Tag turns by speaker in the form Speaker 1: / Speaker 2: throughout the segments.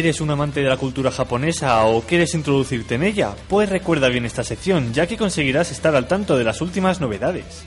Speaker 1: ¿Eres un amante de la cultura japonesa o quieres introducirte en ella? Pues recuerda bien esta sección, ya que conseguirás estar al tanto de las últimas novedades.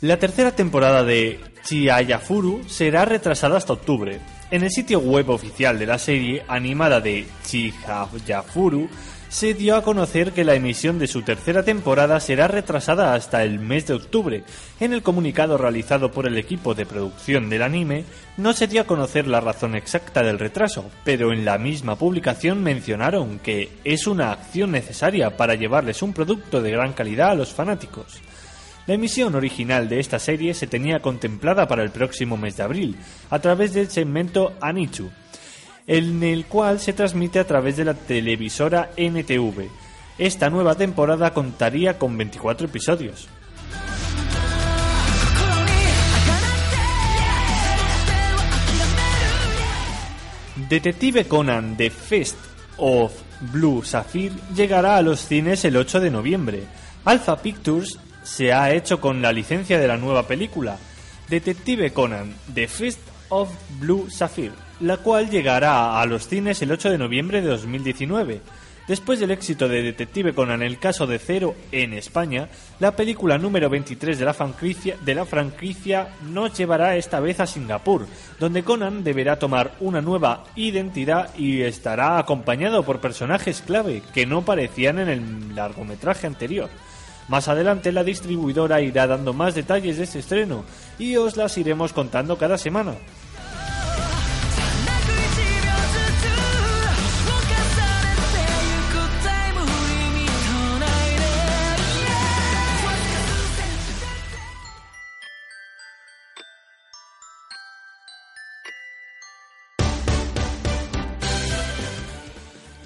Speaker 1: La tercera temporada de Chihayafuru será retrasada hasta octubre. En el sitio web oficial de la serie animada de Chihayafuru se dio a conocer que la emisión de su tercera temporada será retrasada hasta el mes de octubre. En el comunicado realizado por el equipo de producción del anime no se dio a conocer la razón exacta del retraso, pero en la misma publicación mencionaron que es una acción necesaria para llevarles un producto de gran calidad a los fanáticos. La emisión original de esta serie se tenía contemplada para el próximo mes de abril, a través del segmento Anichu, en el cual se transmite a través de la televisora NTV. Esta nueva temporada contaría con 24 episodios. Detective Conan The Fist of Blue Sapphire llegará a los cines el 8 de noviembre. Alpha Pictures se ha hecho con la licencia de la nueva película, Detective Conan The Fist of Blue Sapphire, la cual llegará a los cines el 8 de noviembre de 2019. Después del éxito de Detective Conan El caso de Cero en España, la película número 23 de la franquicia, de nos llevará esta vez a Singapur, donde Conan deberá tomar una nueva identidad y estará acompañado por personajes clave que no parecían en el largometraje anterior. Más adelante la distribuidora irá dando más detalles de este estreno y os las iremos contando cada semana.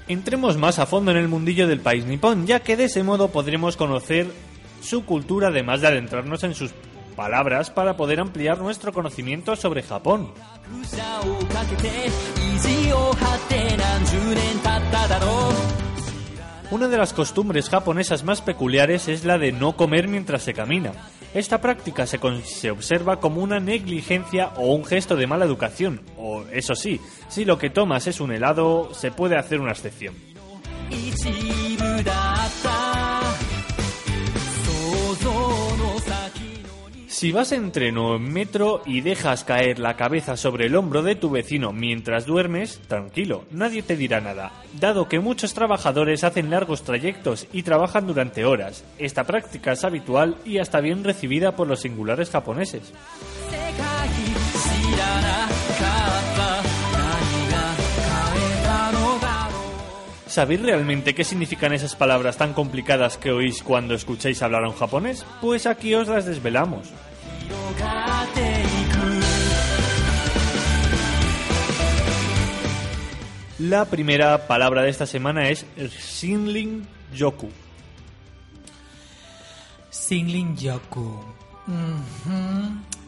Speaker 1: Entremos más a fondo en el mundillo del país nipón, ya que de ese modo podremos conocer su cultura además de adentrarnos en sus palabras para poder ampliar nuestro conocimiento sobre Japón. Una de las costumbres japonesas más peculiares es la de no comer mientras se camina. Esta práctica se, se observa como una negligencia o un gesto de mala educación, o eso sí, si lo que tomas es un helado, se puede hacer una excepción. Si vas en tren o en metro y dejas caer la cabeza sobre el hombro de tu vecino mientras duermes, tranquilo, nadie te dirá nada, dado que muchos trabajadores hacen largos trayectos y trabajan durante horas. Esta práctica es habitual y hasta bien recibida por los singulares japoneses. ¿Sabéis realmente qué significan esas palabras tan complicadas que oís cuando escucháis hablar en japonés? Pues aquí os las desvelamos. La primera palabra de esta semana es Shinrin Yoku.
Speaker 2: Singling Yoku.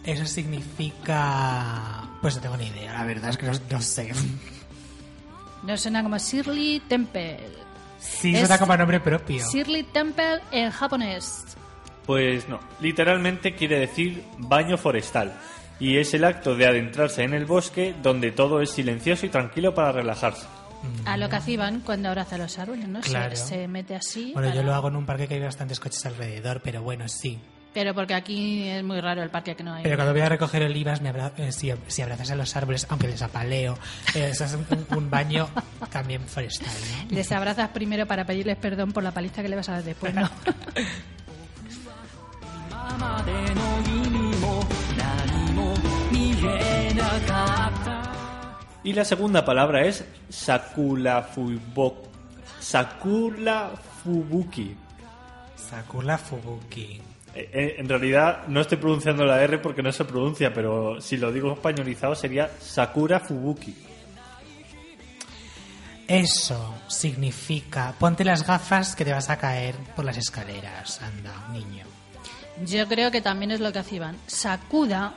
Speaker 2: Eso significa... Pues no tengo ni idea, la verdad es que no, no sé.
Speaker 3: No suena como Shirley Temple.
Speaker 2: Sí,
Speaker 3: Es-
Speaker 2: suena como nombre propio.
Speaker 3: Shirley Temple en japonés.
Speaker 1: Pues no, literalmente quiere decir baño forestal y es el acto de adentrarse en el bosque donde todo es silencioso y tranquilo para relajarse.
Speaker 3: A lo que hacían cuando abraza los árboles, ¿no? Se-
Speaker 2: Claro.
Speaker 3: Se, mete así.
Speaker 2: Bueno, yo lo hago en un parque que hay bastantes coches alrededor, pero bueno, sí.
Speaker 3: Pero porque aquí es muy raro el parque que no hay.
Speaker 2: Pero cuando voy a recoger olivas, me abra- eh, si, si abrazas a los árboles, aunque les apaleo, eh, eso es un, un baño también forestal, ¿no?
Speaker 3: Les abrazas primero para pedirles perdón por la paliza que le vas a dar después, ¿no?
Speaker 1: Y la segunda palabra es Sakulafubok. Sakulafubuki.
Speaker 2: Sakura Fubuki.
Speaker 1: Eh, eh, en realidad no estoy pronunciando la R porque no se pronuncia, pero si lo digo españolizado sería Sakura Fubuki.
Speaker 2: Eso significa ponte las gafas que te vas a caer por las escaleras, anda, niño.
Speaker 3: Yo creo que también es lo que hacían. Sakuda,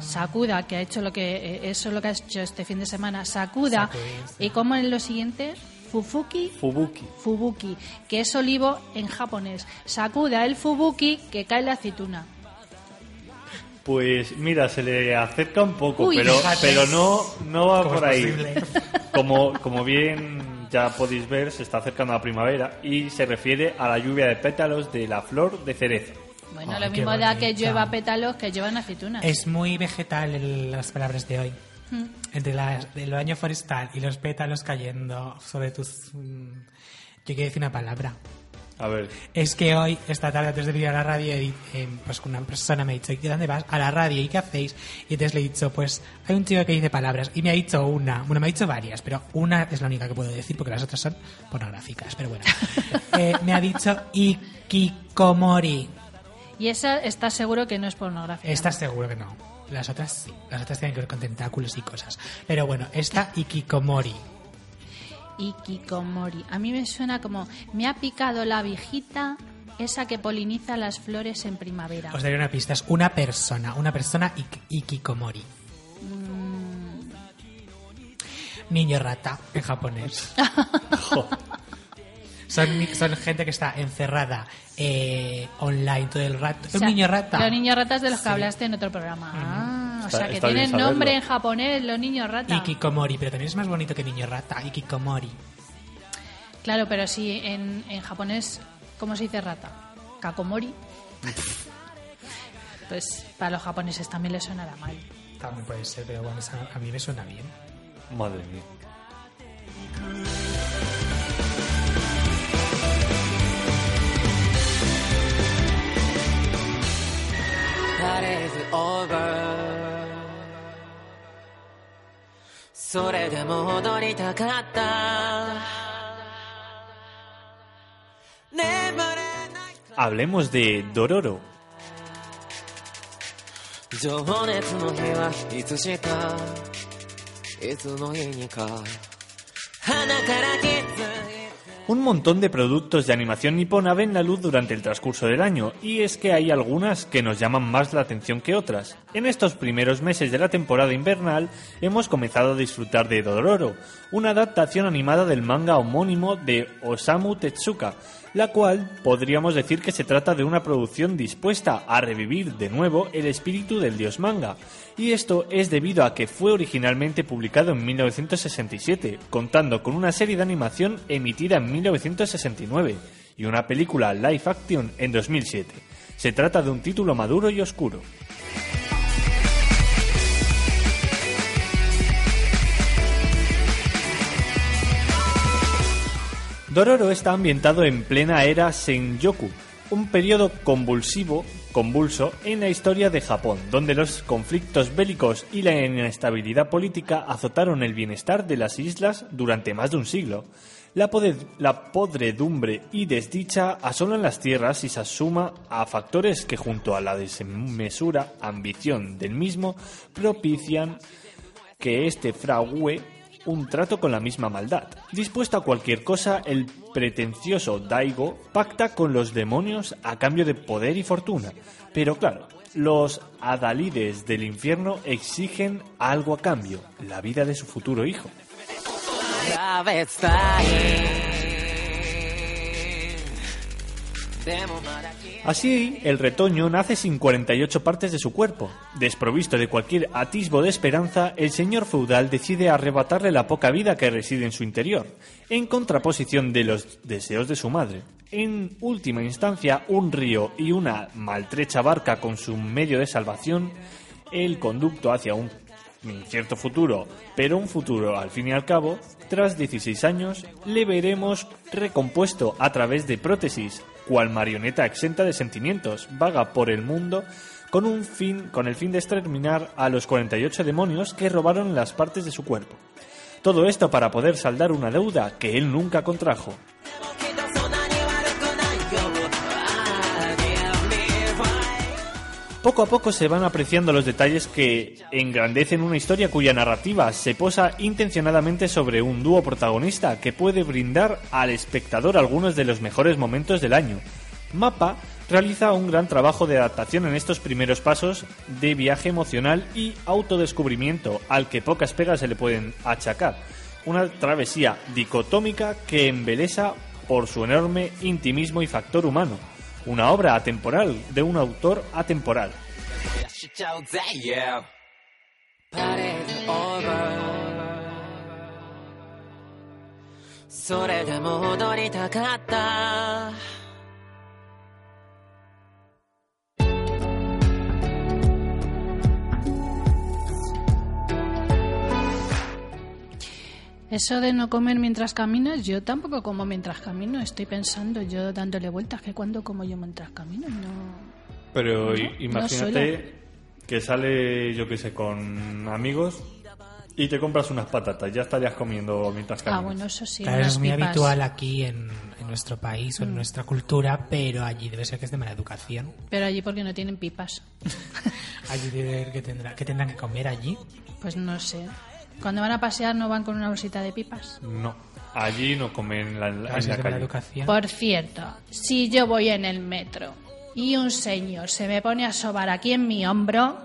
Speaker 3: Sakuda, que ha hecho lo que eh, eso es lo que ha hecho este fin de semana. Sakuda.
Speaker 2: Sakuda,
Speaker 3: ¿Y cómo en lo siguiente? Fufuki,
Speaker 1: Fubuki.
Speaker 3: Fubuki, que es olivo en japonés. Sakuda el Fubuki, que cae la aceituna.
Speaker 1: Pues mira, se le acerca un poco,
Speaker 3: Uy,
Speaker 1: pero, pero no, no va
Speaker 2: ¿Cómo
Speaker 1: por ahí.
Speaker 2: posible?
Speaker 1: Como, como bien ya podéis ver, se está acercando la primavera y se refiere a la lluvia de pétalos de la flor de cerezo.
Speaker 3: Bueno,
Speaker 2: Ay,
Speaker 3: lo mismo da que llueva pétalos que llevan aceitunas.
Speaker 2: Es muy vegetal el- las palabras de hoy.
Speaker 3: Mm.
Speaker 2: Entre las, el baño forestal y los pétalos cayendo sobre tus... mm, Yo quiero decir una palabra.
Speaker 1: A ver,
Speaker 2: Es que hoy, esta tarde, antes de venir a la radio, eh, pues una persona me ha dicho, ¿y dónde vas? A la radio, ¿y qué hacéis? Y entonces le he dicho, pues hay un chico que dice palabras, y me ha dicho una, bueno, me ha dicho varias, pero una es la única que puedo decir, porque las otras son pornográficas, pero bueno. Eh, me ha dicho Ikikomori.
Speaker 3: Y esa está seguro que no es pornográfica.
Speaker 2: Esta seguro que no. Las otras sí. Las otras tienen que ver con tentáculos y cosas. Pero bueno, esta Ikikomori.
Speaker 3: Ikikomori. A mí me suena como me ha picado la abejita esa que poliniza las flores en primavera.
Speaker 2: Os daré una pista. Es una persona. Una persona ik- Ikikomori. Niño rata en japonés. son, gente que está encerrada eh, online todo el rato.
Speaker 3: O sea,
Speaker 2: un niño rata.
Speaker 3: Los niños ratas de los que hablaste en otro programa. Ah, o sea que tienen nombre en japonés los niños ratas.
Speaker 2: Ikikomori, pero también es más bonito que niño rata. Ikikomori.
Speaker 3: Claro, pero sí, en, en japonés, ¿cómo se dice rata? Kakomori. pues para los japoneses también les sonará mal.
Speaker 2: También puede ser, pero bueno, a mí me suena bien.
Speaker 1: madre mía.
Speaker 4: That is over それでも踊りたかった眠れない
Speaker 1: Hablemos de Dororo.
Speaker 4: 情熱の日はいつしかいつの日にか鼻から気づい
Speaker 1: Un montón de productos de animación nipona ven la luz durante el transcurso del año, y es que hay algunas que nos llaman más la atención que otras. En estos primeros meses de la temporada invernal hemos comenzado a disfrutar de Dororo, una adaptación animada del manga homónimo de Osamu Tezuka, la cual podríamos decir que se trata de una producción dispuesta a revivir de nuevo el espíritu del dios manga. Y esto es debido a que fue originalmente publicado en 1967, contando con una serie de animación emitida en 1969 y una película live action en 2007. Se trata de un título maduro y oscuro. Dororo está ambientado en plena era Senjoku, un periodo convulsivo, convulso en la historia de Japón, donde los conflictos bélicos y la inestabilidad política azotaron el bienestar de las islas durante más de un siglo. La, podredumbre y desdicha asolan las tierras y se asuma a factores que junto a la desmesura ambición del mismo propician que este frague un trato con la misma maldad. Dispuesto a cualquier cosa, el pretencioso Daigo pacta con los demonios a cambio de poder y fortuna. Pero claro, los adalides del infierno exigen algo a cambio, la vida de su futuro hijo. Así, el retoño nace sin 48 partes de su cuerpo. Desprovisto de cualquier atisbo de esperanza, el señor feudal decide arrebatarle la poca vida que reside en su interior, en contraposición de los deseos de su madre. En última instancia, un río y una maltrecha barca con su medio de salvación, el conducto hacia un incierto futuro, pero un futuro al fin y al cabo, tras 16 años, le veremos recompuesto a través de prótesis, cual marioneta exenta de sentimientos, vaga por el mundo con un fin con el fin de exterminar a los 48 demonios que robaron las partes de su cuerpo. Todo esto para poder saldar una deuda que él nunca contrajo. Poco a poco se van apreciando los detalles que engrandecen una historia cuya narrativa se posa intencionadamente sobre un dúo protagonista que puede brindar al espectador algunos de los mejores momentos del año. Mapa realiza un gran trabajo de adaptación en estos primeros pasos de viaje emocional y autodescubrimiento al que pocas pegas se le pueden achacar. Una travesía dicotómica que embelesa por su enorme intimismo y factor humano. Una obra atemporal de un autor atemporal.
Speaker 3: Eso de no comer mientras caminas, yo tampoco como mientras camino. Estoy pensando yo dándole vueltas que cuando como yo mientras camino, no.
Speaker 1: Pero
Speaker 3: No,
Speaker 1: i-
Speaker 3: no
Speaker 1: imagínate que sale, yo qué sé, con amigos y te compras unas patatas. Ya estarías comiendo mientras
Speaker 3: Ah,
Speaker 1: caminas.
Speaker 3: bueno, eso sí.
Speaker 2: Claro, es muy
Speaker 3: pipas.
Speaker 2: habitual aquí en, en nuestro país o
Speaker 3: Mm.
Speaker 2: en nuestra cultura, pero allí debe ser que es de mala educación.
Speaker 3: Pero allí porque no tienen pipas.
Speaker 2: Allí debe ser que, tendrá, que tendrán que comer allí.
Speaker 3: Pues no sé. Cuando van a pasear no van con una bolsita de pipas.
Speaker 1: No, allí no comen en la, en la
Speaker 2: mala
Speaker 1: calle.
Speaker 2: educación.
Speaker 3: Por cierto, si yo voy en el metro y un señor se me pone a sobar aquí en mi hombro,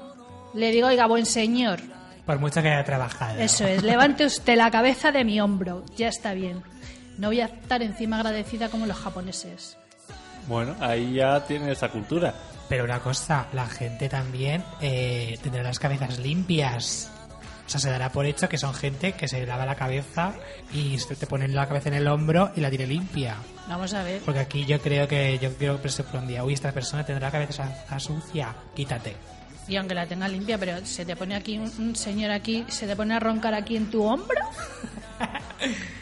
Speaker 3: le digo, oiga, buen señor,
Speaker 2: Por mucho que haya trabajado.
Speaker 3: eso es, levante usted la cabeza de mi hombro, ya está bien. No voy a estar encima agradecida como los japoneses.
Speaker 1: Bueno, ahí ya tiene esa cultura.
Speaker 2: Pero una cosa, la gente también eh, tendrá las cabezas limpias. O sea, se dará por hecho que son gente que se lava la cabeza y se te ponen la cabeza en el hombro y la tiene limpia.
Speaker 3: Vamos a ver.
Speaker 2: Porque aquí yo creo que yo creo que se un día, uy, esta persona tendrá la cabeza sucia, quítate.
Speaker 3: Y aunque la tenga limpia, pero se te pone aquí un, un señor aquí, se te pone a roncar aquí en tu hombro.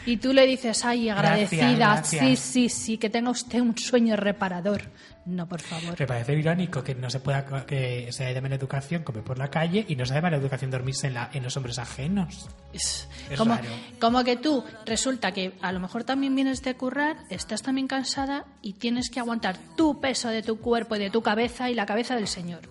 Speaker 3: Y tú le dices, ay, agradecida,
Speaker 2: gracias.
Speaker 3: sí, sí, sí, que tenga usted un sueño reparador. No, por favor.
Speaker 2: Me parece irónico que no se pueda que sea de mala educación comer por la calle y no sea de mala educación dormirse en, la, en los hombres ajenos.
Speaker 3: Es
Speaker 2: Es
Speaker 3: como,
Speaker 2: raro.
Speaker 3: como que tú resulta que a lo mejor también vienes de currar, estás también cansada y tienes que aguantar tu peso de tu cuerpo y de tu cabeza y la cabeza del señor.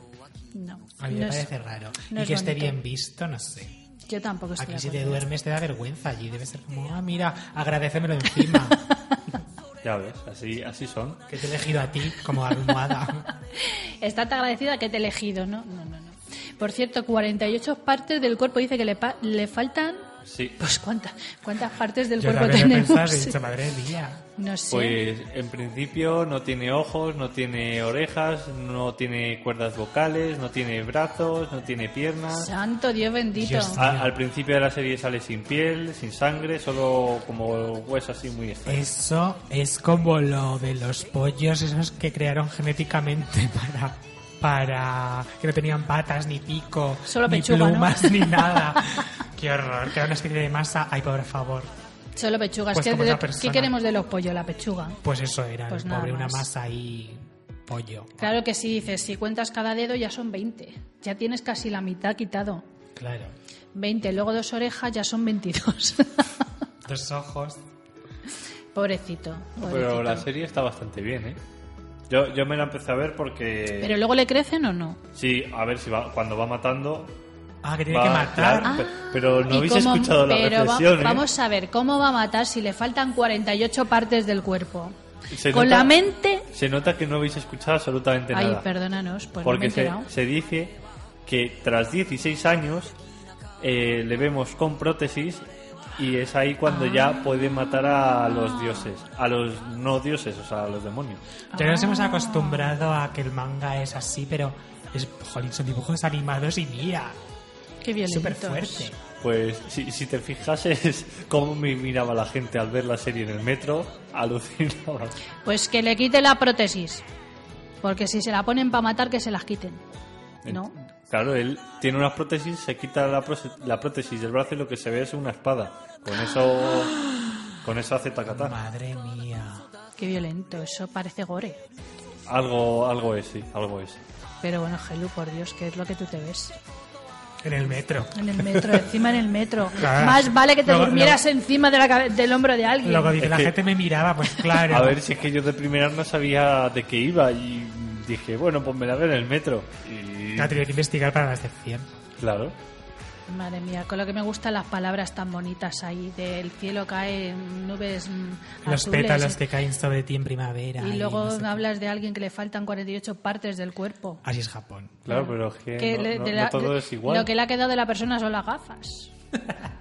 Speaker 3: No,
Speaker 2: A mí
Speaker 3: no
Speaker 2: me
Speaker 3: es-
Speaker 2: parece raro.
Speaker 3: no
Speaker 2: y que esté
Speaker 3: bonito.
Speaker 2: bien visto, no sé.
Speaker 3: Yo tampoco estoy
Speaker 2: Aquí si te duermes te da vergüenza, allí debe ser como, ah, mira, agradecemelo encima,
Speaker 1: Ya ves, así, así son.
Speaker 2: que te he elegido a ti como almohada.
Speaker 3: Estate agradecida que te he elegido, ¿no? No, no, no. Por cierto, 48 partes del cuerpo dice que le, pa- le faltan.
Speaker 1: Sí.
Speaker 3: Pues ¿cuántas, cuántas partes del
Speaker 2: Yo
Speaker 3: cuerpo tenemos?
Speaker 2: pensado, he dicho, madre mía.
Speaker 3: No sé.
Speaker 1: Pues en principio no tiene ojos, no tiene orejas, no tiene cuerdas vocales, no tiene brazos, no tiene piernas.
Speaker 3: Santo Dios bendito.
Speaker 2: Dios.
Speaker 1: A- al principio de la serie sale sin piel, sin sangre, solo como hueso así muy extraño.
Speaker 2: Eso es como lo de los pollos, esos que crearon genéticamente para para que no tenían patas ni pico,
Speaker 3: Solo
Speaker 2: ni
Speaker 3: pechuga, ¿no?
Speaker 2: plumas ni nada. Qué horror, que era una especie de masa. Ay, por favor.
Speaker 3: Solo pechugas.
Speaker 2: Pues
Speaker 3: ¿Qué, de- ¿Qué queremos de los pollos? La pechuga.
Speaker 2: Pues eso era,
Speaker 3: Pues
Speaker 2: el pobre, una masa y pollo.
Speaker 3: Claro que sí, dices, si cuentas cada dedo ya son 20. Ya tienes casi la mitad quitado.
Speaker 2: Claro.
Speaker 3: 20, luego dos orejas ya son 22.
Speaker 2: Dos ojos.
Speaker 3: pobrecito,
Speaker 1: Pero
Speaker 3: pobrecito.
Speaker 1: la serie está bastante bien, ¿eh? Yo, yo me la empecé a ver porque...
Speaker 3: ¿Pero luego le crecen o no?
Speaker 1: Sí, a ver si va, cuando va matando...
Speaker 2: Ah, que tiene
Speaker 1: va-
Speaker 2: que matar.
Speaker 1: claro, pe- pero no
Speaker 3: ¿Y
Speaker 1: habéis
Speaker 3: cómo-
Speaker 1: escuchado la
Speaker 3: pero va-
Speaker 1: ¿eh?
Speaker 3: Vamos a ver, ¿cómo va a matar si le faltan 48 partes del cuerpo?
Speaker 1: Se
Speaker 3: Con
Speaker 1: nota-
Speaker 3: la mente...
Speaker 1: Se nota que no habéis escuchado absolutamente
Speaker 3: Ay,
Speaker 1: nada.
Speaker 3: perdónanos, pues no me he
Speaker 1: porque se, dice que tras 16 años eh, le vemos con prótesis Y es ahí cuando ya puede matar a los dioses, a los no dioses, o sea, a los demonios.
Speaker 2: Ya nos hemos acostumbrado a que el manga es así, pero es, jolín, son dibujos animados y mira,
Speaker 3: Qué violentos.
Speaker 2: súper fuerte.
Speaker 1: Pues si, si te fijases cómo me miraba la gente al ver la serie en el metro, alucinaba.
Speaker 3: Pues que le quite la prótesis. Porque si se la ponen para matar, que se las quiten. ¿No?
Speaker 1: Claro, él tiene unas prótesis, se quita la, la prótesis del brazo y lo que se ve es una espada. Con eso, con eso hace tacatá.
Speaker 2: Madre mía.
Speaker 3: Qué violento. Eso parece gore.
Speaker 1: Algo, algo es, sí, algo es.
Speaker 3: Pero bueno, Gelu, por Dios, ¿qué es lo que tú te ves?
Speaker 2: En el metro.
Speaker 3: En el metro, encima en el metro.
Speaker 2: Claro.
Speaker 3: Más vale que te durmieras encima de la del hombro de alguien.
Speaker 2: Luego dice,
Speaker 1: Es
Speaker 2: la
Speaker 1: que-
Speaker 2: gente me miraba, pues claro.
Speaker 1: A ver si es que yo de primera no sabía de qué iba y dije, bueno, pues me la veo en el metro. Y
Speaker 2: tenía que investigar para la excepción.
Speaker 1: claro,
Speaker 3: Madre mía, con lo que me gustan las palabras tan bonitas ahí. Del cielo caen nubes mm,
Speaker 2: Los
Speaker 3: azules.
Speaker 2: pétalos que caen sobre ti en primavera.
Speaker 3: Y luego
Speaker 2: no sé qué.
Speaker 3: hablas de alguien que le faltan 48 partes del cuerpo.
Speaker 2: Así es Japón.
Speaker 1: claro, pero que,
Speaker 3: Que
Speaker 1: no,
Speaker 3: le-
Speaker 1: no-
Speaker 3: la-
Speaker 1: todo es igual.
Speaker 3: Lo que le ha quedado de la persona son las gafas.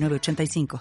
Speaker 5: 906985.